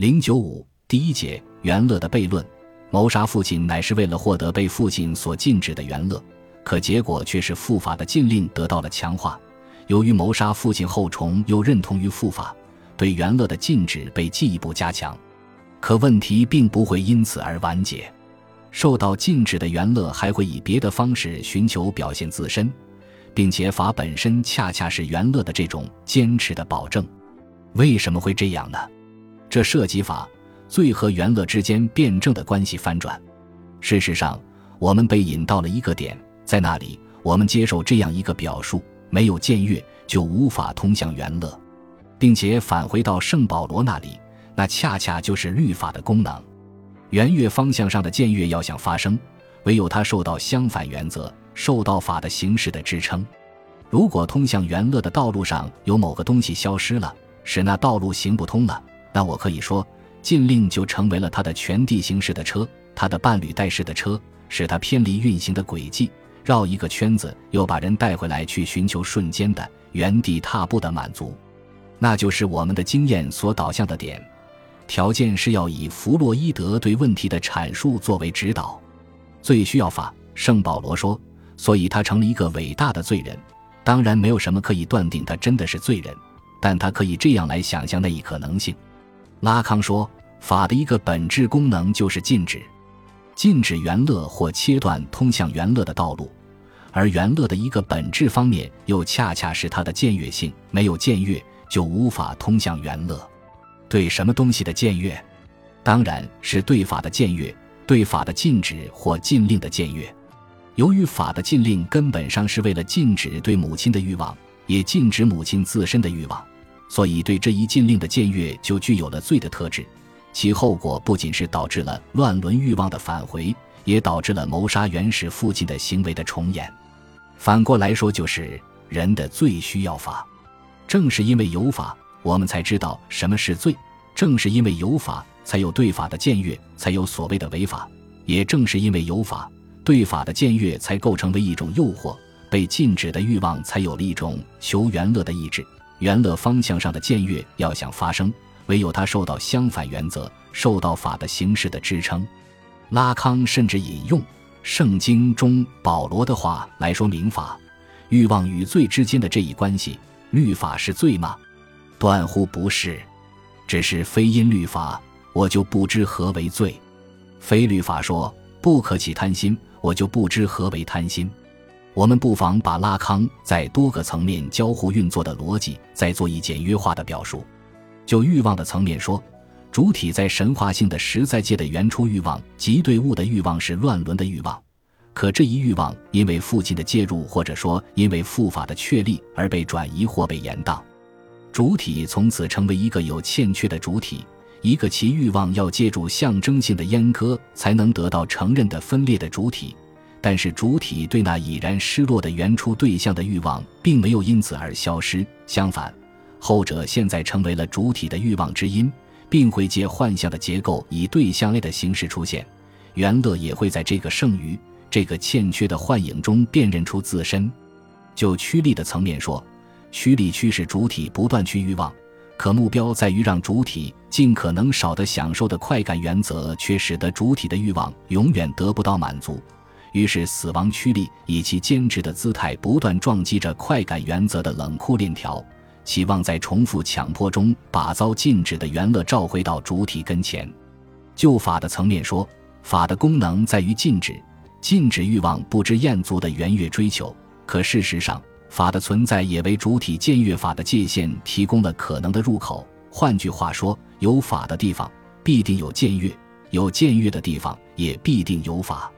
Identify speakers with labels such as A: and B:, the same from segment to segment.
A: 零九五第一节元乐的悖论：谋杀父亲乃是为了获得被父亲所禁止的元乐，可结果却是父法的禁令得到了强化。由于谋杀父亲后崇又认同于父法，对元乐的禁止被进一步加强。可问题并不会因此而完结。受到禁止的元乐还会以别的方式寻求表现自身，并且法本身恰恰是元乐的这种坚持的保证。为什么会这样呢？这涉及法罪和元乐之间辩证的关系翻转。事实上，我们被引到了一个点，在那里，我们接受这样一个表述：没有僭越，就无法通向元乐，并且返回到圣保罗那里，那恰恰就是律法的功能。圆月方向上的僭越要想发生，唯有它受到相反原则、受到法的形式的支撑。如果通向元乐的道路上有某个东西消失了，使那道路行不通了，那我可以说，禁令就成为了他的全地形式的车，他的伴侣带式的车，使他偏离运行的轨迹，绕一个圈子，又把人带回来，去寻求瞬间的原地踏步的满足。那就是我们的经验所导向的点。条件是要以弗洛伊德对问题的阐述作为指导，最需要法。圣保罗说，所以他成了一个伟大的罪人。当然，没有什么可以断定他真的是罪人，但他可以这样来想象那一可能性。拉康说，法的一个本质功能就是禁止，禁止元乐或切断通向元乐的道路，而元乐的一个本质方面又恰恰是它的僭越性，没有僭越就无法通向元乐。对什么东西的僭越，当然是对法的僭越，对法的禁止或禁令的僭越。由于法的禁令根本上是为了禁止对母亲的欲望，也禁止母亲自身的欲望，所以对这一禁令的僭越就具有了罪的特质。其后果不仅是导致了乱伦欲望的返回，也导致了谋杀原始父亲的行为的重演。反过来说，就是人的罪需要法。正是因为有法。我们才知道什么是罪，正是因为有法，才有对法的僭越，才有所谓的违法。也正是因为有法，对法的僭越才构成为一种诱惑，被禁止的欲望才有了一种求原乐的意志。原乐方向上的僭越要想发生，唯有它受到相反原则、受到法的形式的支撑。拉康甚至引用圣经中保罗的话来说明法、欲望与罪之间的这一关系：律法是罪吗？断乎不是，只是非因律法，我就不知何为罪；非律法说不可起贪心，我就不知何为贪心。我们不妨把拉康在多个层面交互运作的逻辑，再做一简约化的表述。就欲望的层面说，主体在神话性的实在界的原初欲望及对物的欲望是乱伦的欲望，可这一欲望因为父亲的介入，或者说因为父法的确立而被转移或被延宕。主体从此成为一个有欠缺的主体，一个其欲望要借助象征性的阉割才能得到承认的分裂的主体。但是，主体对那已然失落的原初对象的欲望并没有因此而消失，相反，后者现在成为了主体的欲望之因，并会借幻象的结构以对象 A 的形式出现。元乐也会在这个剩余、这个欠缺的幻影中辨认出自身。就驱力的层面说。驱力驱使主体不断去欲望，可目标在于让主体尽可能少的享受的快感原则，却使得主体的欲望永远得不到满足。于是，死亡驱力以其坚持的姿态不断撞击着快感原则的冷酷链条，期望在重复强迫中把遭禁止的元乐召回到主体跟前。就法的层面说，法的功能在于禁止，禁止欲望不知厌足的圆月追求。可事实上，法的存在也为主体僭越法的界限提供了可能的入口。换句话说，有法的地方必定有僭越，有僭越的地方也必定有法。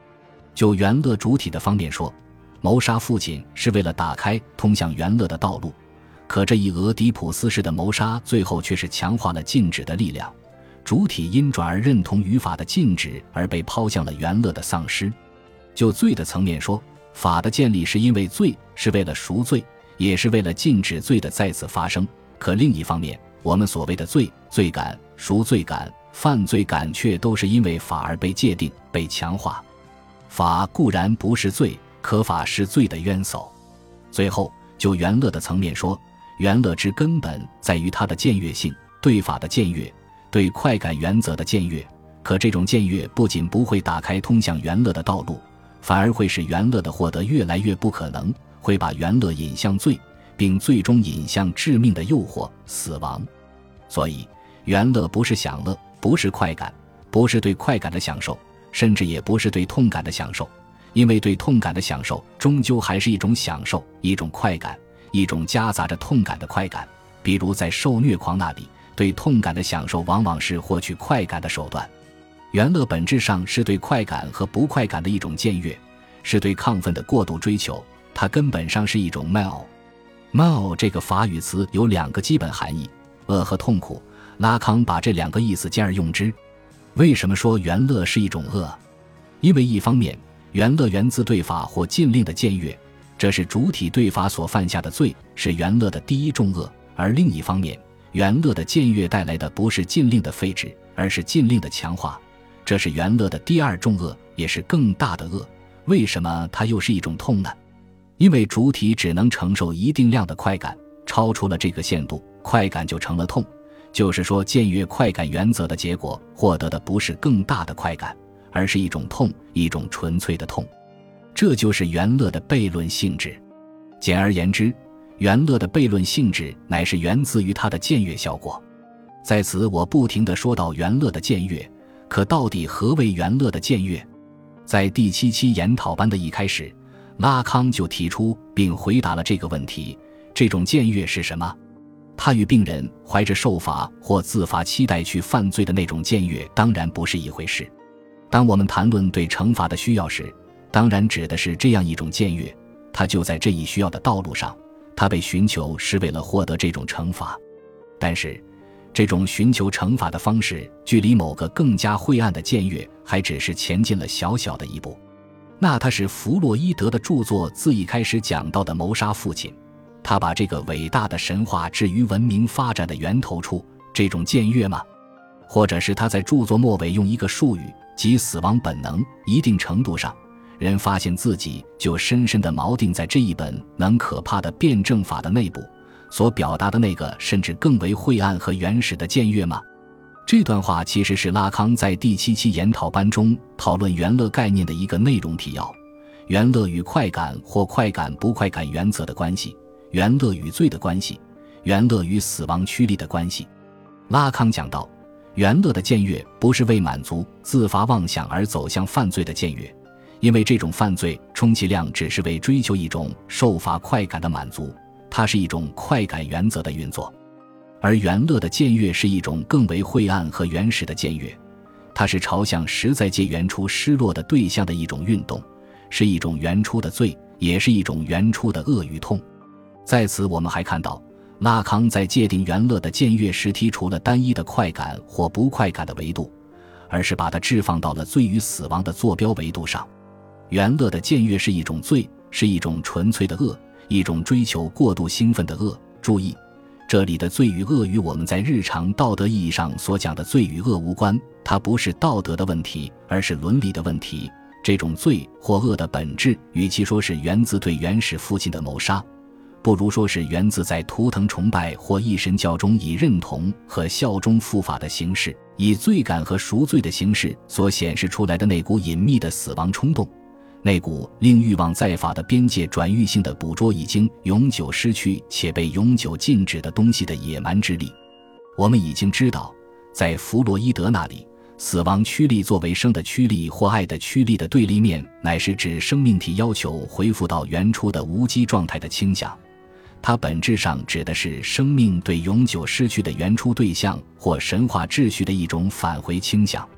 A: 就元乐主体的方面说，谋杀父亲是为了打开通向元乐的道路，可这一俄狄浦斯式的谋杀最后却是强化了禁止的力量。主体因转而认同语法的禁止而被抛向了元乐的丧失。就罪的层面说。法的建立是因为罪是为了赎罪，也是为了禁止罪的再次发生。可另一方面，我们所谓的罪、罪感、赎罪感、犯罪感，却都是因为法而被界定、被强化。法固然不是罪，可法是罪的冤首。最后，就元乐的层面说，元乐之根本在于它的僭越性，对法的僭越，对快感原则的僭越。可这种僭越不仅不会打开通向原乐的道路，反而会使原乐的获得越来越不可能，会把原乐引向罪，并最终引向致命的诱惑——死亡。所以，原乐不是享乐，不是快感，不是对快感的享受，甚至也不是对痛感的享受，因为对痛感的享受终究还是一种享受，一种快感，一种夹杂着痛感的快感。比如在受虐狂那里，对痛感的享受往往是获取快感的手段。原乐本质上是对快感和不快感的一种僭越，是对亢奋的过度追求。它根本上是一种 mal。mal 这个法语词有两个基本含义：恶和痛苦。拉康把这两个意思兼而用之。为什么说原乐是一种恶？因为一方面，原乐源自对法或禁令的僭越，这是主体对法所犯下的罪，是原乐的第一重恶；而另一方面，原乐的僭越带来的不是禁令的废止，而是禁令的强化。这是元乐的第二重恶，也是更大的恶。为什么它又是一种痛呢？因为主体只能承受一定量的快感，超出了这个限度，快感就成了痛。就是说，僭越快感原则的结果，获得的不是更大的快感，而是一种痛，一种纯粹的痛。这就是元乐的悖论性质。简而言之，元乐的悖论性质乃是源自于它的僭越效果。在此，我不停地说到元乐的僭越。可到底何为元乐的僭越？在第七期研讨班的一开始，拉康就提出并回答了这个问题：这种僭越是什么？他与病人怀着受罚或自罚期待去犯罪的那种僭越当然不是一回事。当我们谈论对惩罚的需要时，当然指的是这样一种僭越，他就在这一需要的道路上，他被寻求是为了获得这种惩罚，但是。这种寻求惩罚的方式，距离某个更加晦暗的僭越，还只是前进了小小的一步。那他是弗洛伊德的著作自一开始讲到的谋杀父亲，他把这个伟大的神话置于文明发展的源头处，这种僭越吗？或者是他在著作末尾用一个术语，即死亡本能，一定程度上，人发现自己就深深地锚定在这一本能可怕的辩证法的内部。所表达的那个甚至更为晦暗和原始的僭越吗？这段话其实是拉康在第七期研讨班中讨论元乐概念的一个内容提要：元乐与快感或快感不快感原则的关系，元乐与罪的关系，元乐与死亡驱力的关系。拉康讲到，元乐的僭越不是为满足自罚妄想而走向犯罪的僭越，因为这种犯罪充其量只是为追求一种受罚快感的满足。它是一种快感原则的运作，而元乐的僭越是一种更为晦暗和原始的僭越，它是朝向实在界原初失落的对象的一种运动，是一种原初的罪，也是一种原初的恶与痛。在此，我们还看到拉康在界定元乐的僭越时，剔除了单一的快感或不快感的维度，而是把它置放到了罪与死亡的坐标维度上。元乐的僭越是一种罪，是一种纯粹的恶。一种追求过度兴奋的恶。注意，这里的罪与恶与我们在日常道德意义上所讲的罪与恶无关，它不是道德的问题，而是伦理的问题。这种罪或恶的本质，与其说是源自对原始父亲的谋杀，不如说是源自在图腾崇拜或一神教中以认同和效忠父法的形式，以罪感和赎罪的形式所显示出来的那股隐秘的死亡冲动。那股令欲望在法的边界转域性的捕捉已经永久失去且被永久禁止的东西的野蛮之力，我们已经知道，在弗洛伊德那里，死亡驱力作为生的驱力或爱的驱力的对立面，乃是指生命体要求恢复到原初的无机状态的倾向。它本质上指的是生命对永久失去的原初对象或神话秩序的一种返回倾向。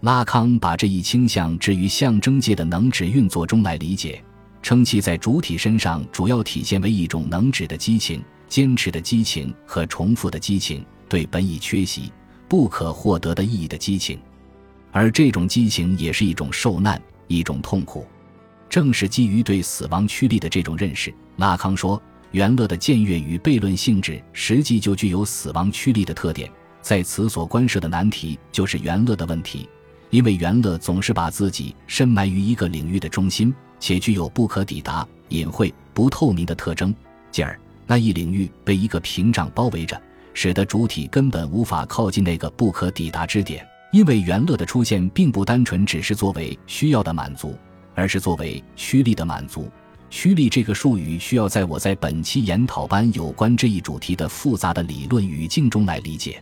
A: 拉康把这一倾向置于象征界的能指运作中来理解，称其在主体身上主要体现为一种能指的激情、坚持的激情和重复的激情，对本已缺席、不可获得的意义的激情。而这种激情也是一种受难、一种痛苦。正是基于对死亡驱力的这种认识，拉康说，元乐的僭越与悖论性质实际就具有死亡驱力的特点。在此所关涉的难题就是元乐的问题。因为元乐总是把自己深埋于一个领域的中心，且具有不可抵达、隐晦、不透明的特征，进而那一领域被一个屏障包围着，使得主体根本无法靠近那个不可抵达之点。因为元乐的出现，并不单纯只是作为需要的满足，而是作为趋力的满足。趋利这个术语，需要在我在本期研讨班有关这一主题的复杂的理论语境中来理解。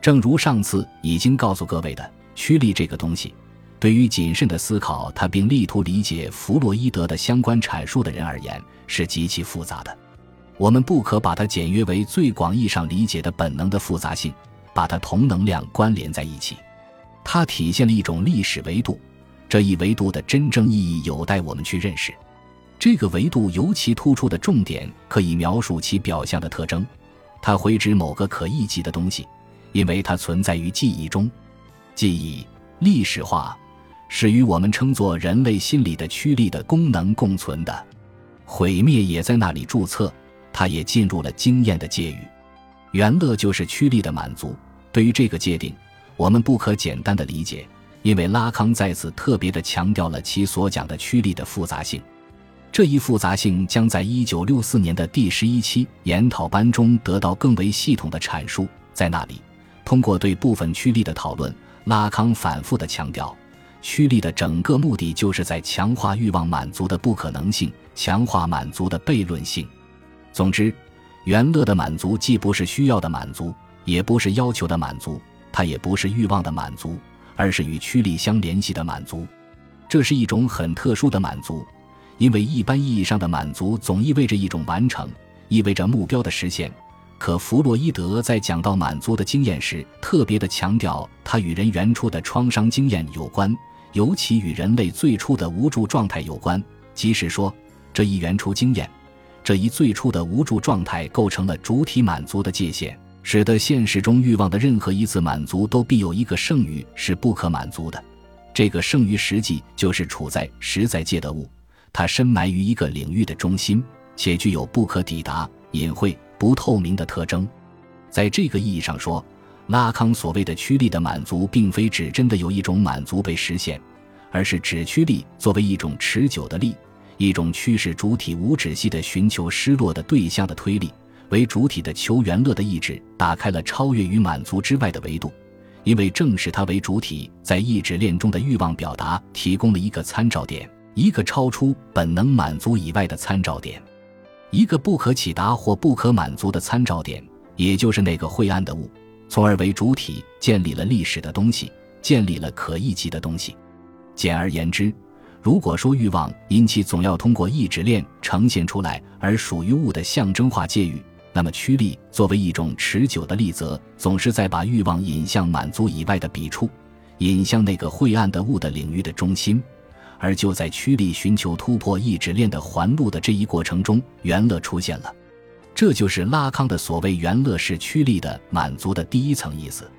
A: 正如上次已经告诉各位的，趋利这个东西，对于谨慎的思考它并力图理解弗洛伊德的相关阐述的人而言，是极其复杂的。我们不可把它简约为最广义上理解的本能的复杂性，把它同能量关联在一起。它体现了一种历史维度，这一维度的真正意义有待我们去认识。这个维度尤其突出的重点，可以描述其表象的特征。它回指某个可忆记的东西，因为它存在于记忆中。记忆历史化，是与我们称作人类心理的驱力的功能共存的。毁灭也在那里注册，它也进入了经验的界域。元乐就是驱力的满足。对于这个界定。我们不可简单的理解，因为拉康在此特别的强调了其所讲的驱力的复杂性。这一复杂性将在一九六四年的第十一期研讨班中得到更为系统的阐述。在那里，通过对部分驱力的讨论，拉康反复的强调，驱力的整个目的就是在强化欲望满足的不可能性，强化满足的悖论性。总之，元乐的满足既不是需要的满足，也不是要求的满足。它也不是欲望的满足，而是与驱力相联系的满足。这是一种很特殊的满足，因为一般意义上的满足总意味着一种完成，意味着目标的实现。可弗洛伊德在讲到满足的经验时，特别的强调它与人原初的创伤经验有关，尤其与人类最初的无助状态有关。即是说，这一原初经验，这一最初的无助状态，构成了主体满足的界限。使得现实中欲望的任何一次满足都必有一个剩余是不可满足的，这个剩余实际就是处在实在界的物，它深埋于一个领域的中心，且具有不可抵达、隐晦、不透明的特征。在这个意义上说，拉康所谓的趋利的满足，并非指真的有一种满足被实现，而是指趋利作为一种持久的力，一种驱使主体无止息地寻求失落的对象的推力。为主体的求原乐的意志打开了超越于满足之外的维度，因为正是它为主体在意志链中的欲望表达提供了一个参照点，一个超出本能满足以外的参照点，一个不可启达或不可满足的参照点，也就是那个晦暗的物，从而为主体建立了历史的东西，建立了可忆及的东西。简而言之，如果说欲望因其总要通过意志链呈现出来而属于物的象征化界域。那么，趋利作为一种持久的力则，总是在把欲望引向满足以外的彼处，引向那个晦暗的物的领域的中心。而就在趋利寻求突破意志链的环路的这一过程中，元乐出现了。这就是拉康的所谓“元乐是趋利的满足”的第一层意思。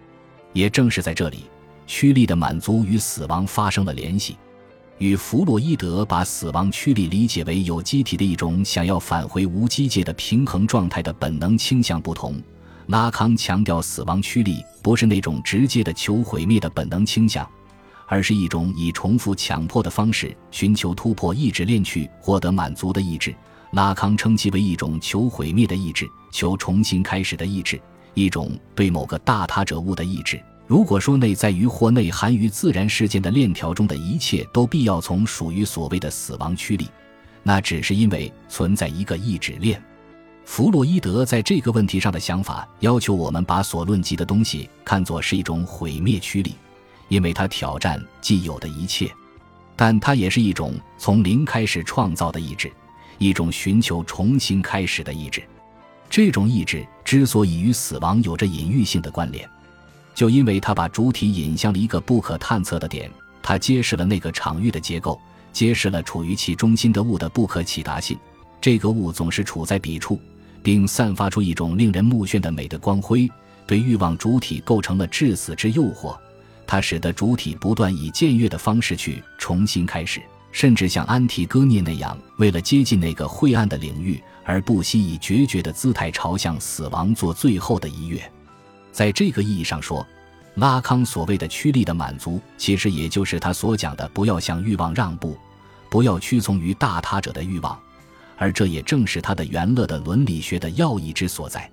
A: 也正是在这里，趋利的满足与死亡发生了联系。与弗洛伊德把死亡驱力理解为有机体的一种想要返回无机界的平衡状态的本能倾向不同，拉康强调死亡驱力不是那种直接的求毁灭的本能倾向，而是一种以重复强迫的方式寻求突破意志链去获得满足的意志。拉康称其为一种求毁灭的意志，求重新开始的意志，一种对某个大他者物的意志。如果说内在于或内含于自然事件的链条中的一切都必要从属于所谓的死亡驱力，那只是因为存在一个意志链。弗洛伊德在这个问题上的想法要求我们把所论及的东西看作是一种毁灭驱力，因为它挑战既有的一切，但它也是一种从零开始创造的意志，一种寻求重新开始的意志。这种意志之所以与死亡有着隐喻性的关联。就因为它把主体引向了一个不可探测的点，它揭示了那个场域的结构，揭示了处于其中心的物的不可启达性。这个物总是处在彼处，并散发出一种令人目眩的美的光辉，对欲望主体构成了致死之诱惑。它使得主体不断以僭越的方式去重新开始，甚至像安提戈涅那样，为了接近那个晦暗的领域，而不惜以决绝的姿态朝向死亡做最后的一跃。在这个意义上说，拉康所谓的趋利的满足，其实也就是他所讲的不要向欲望让步，不要屈从于大他者的欲望，而这也正是他的元乐的伦理学的要义之所在。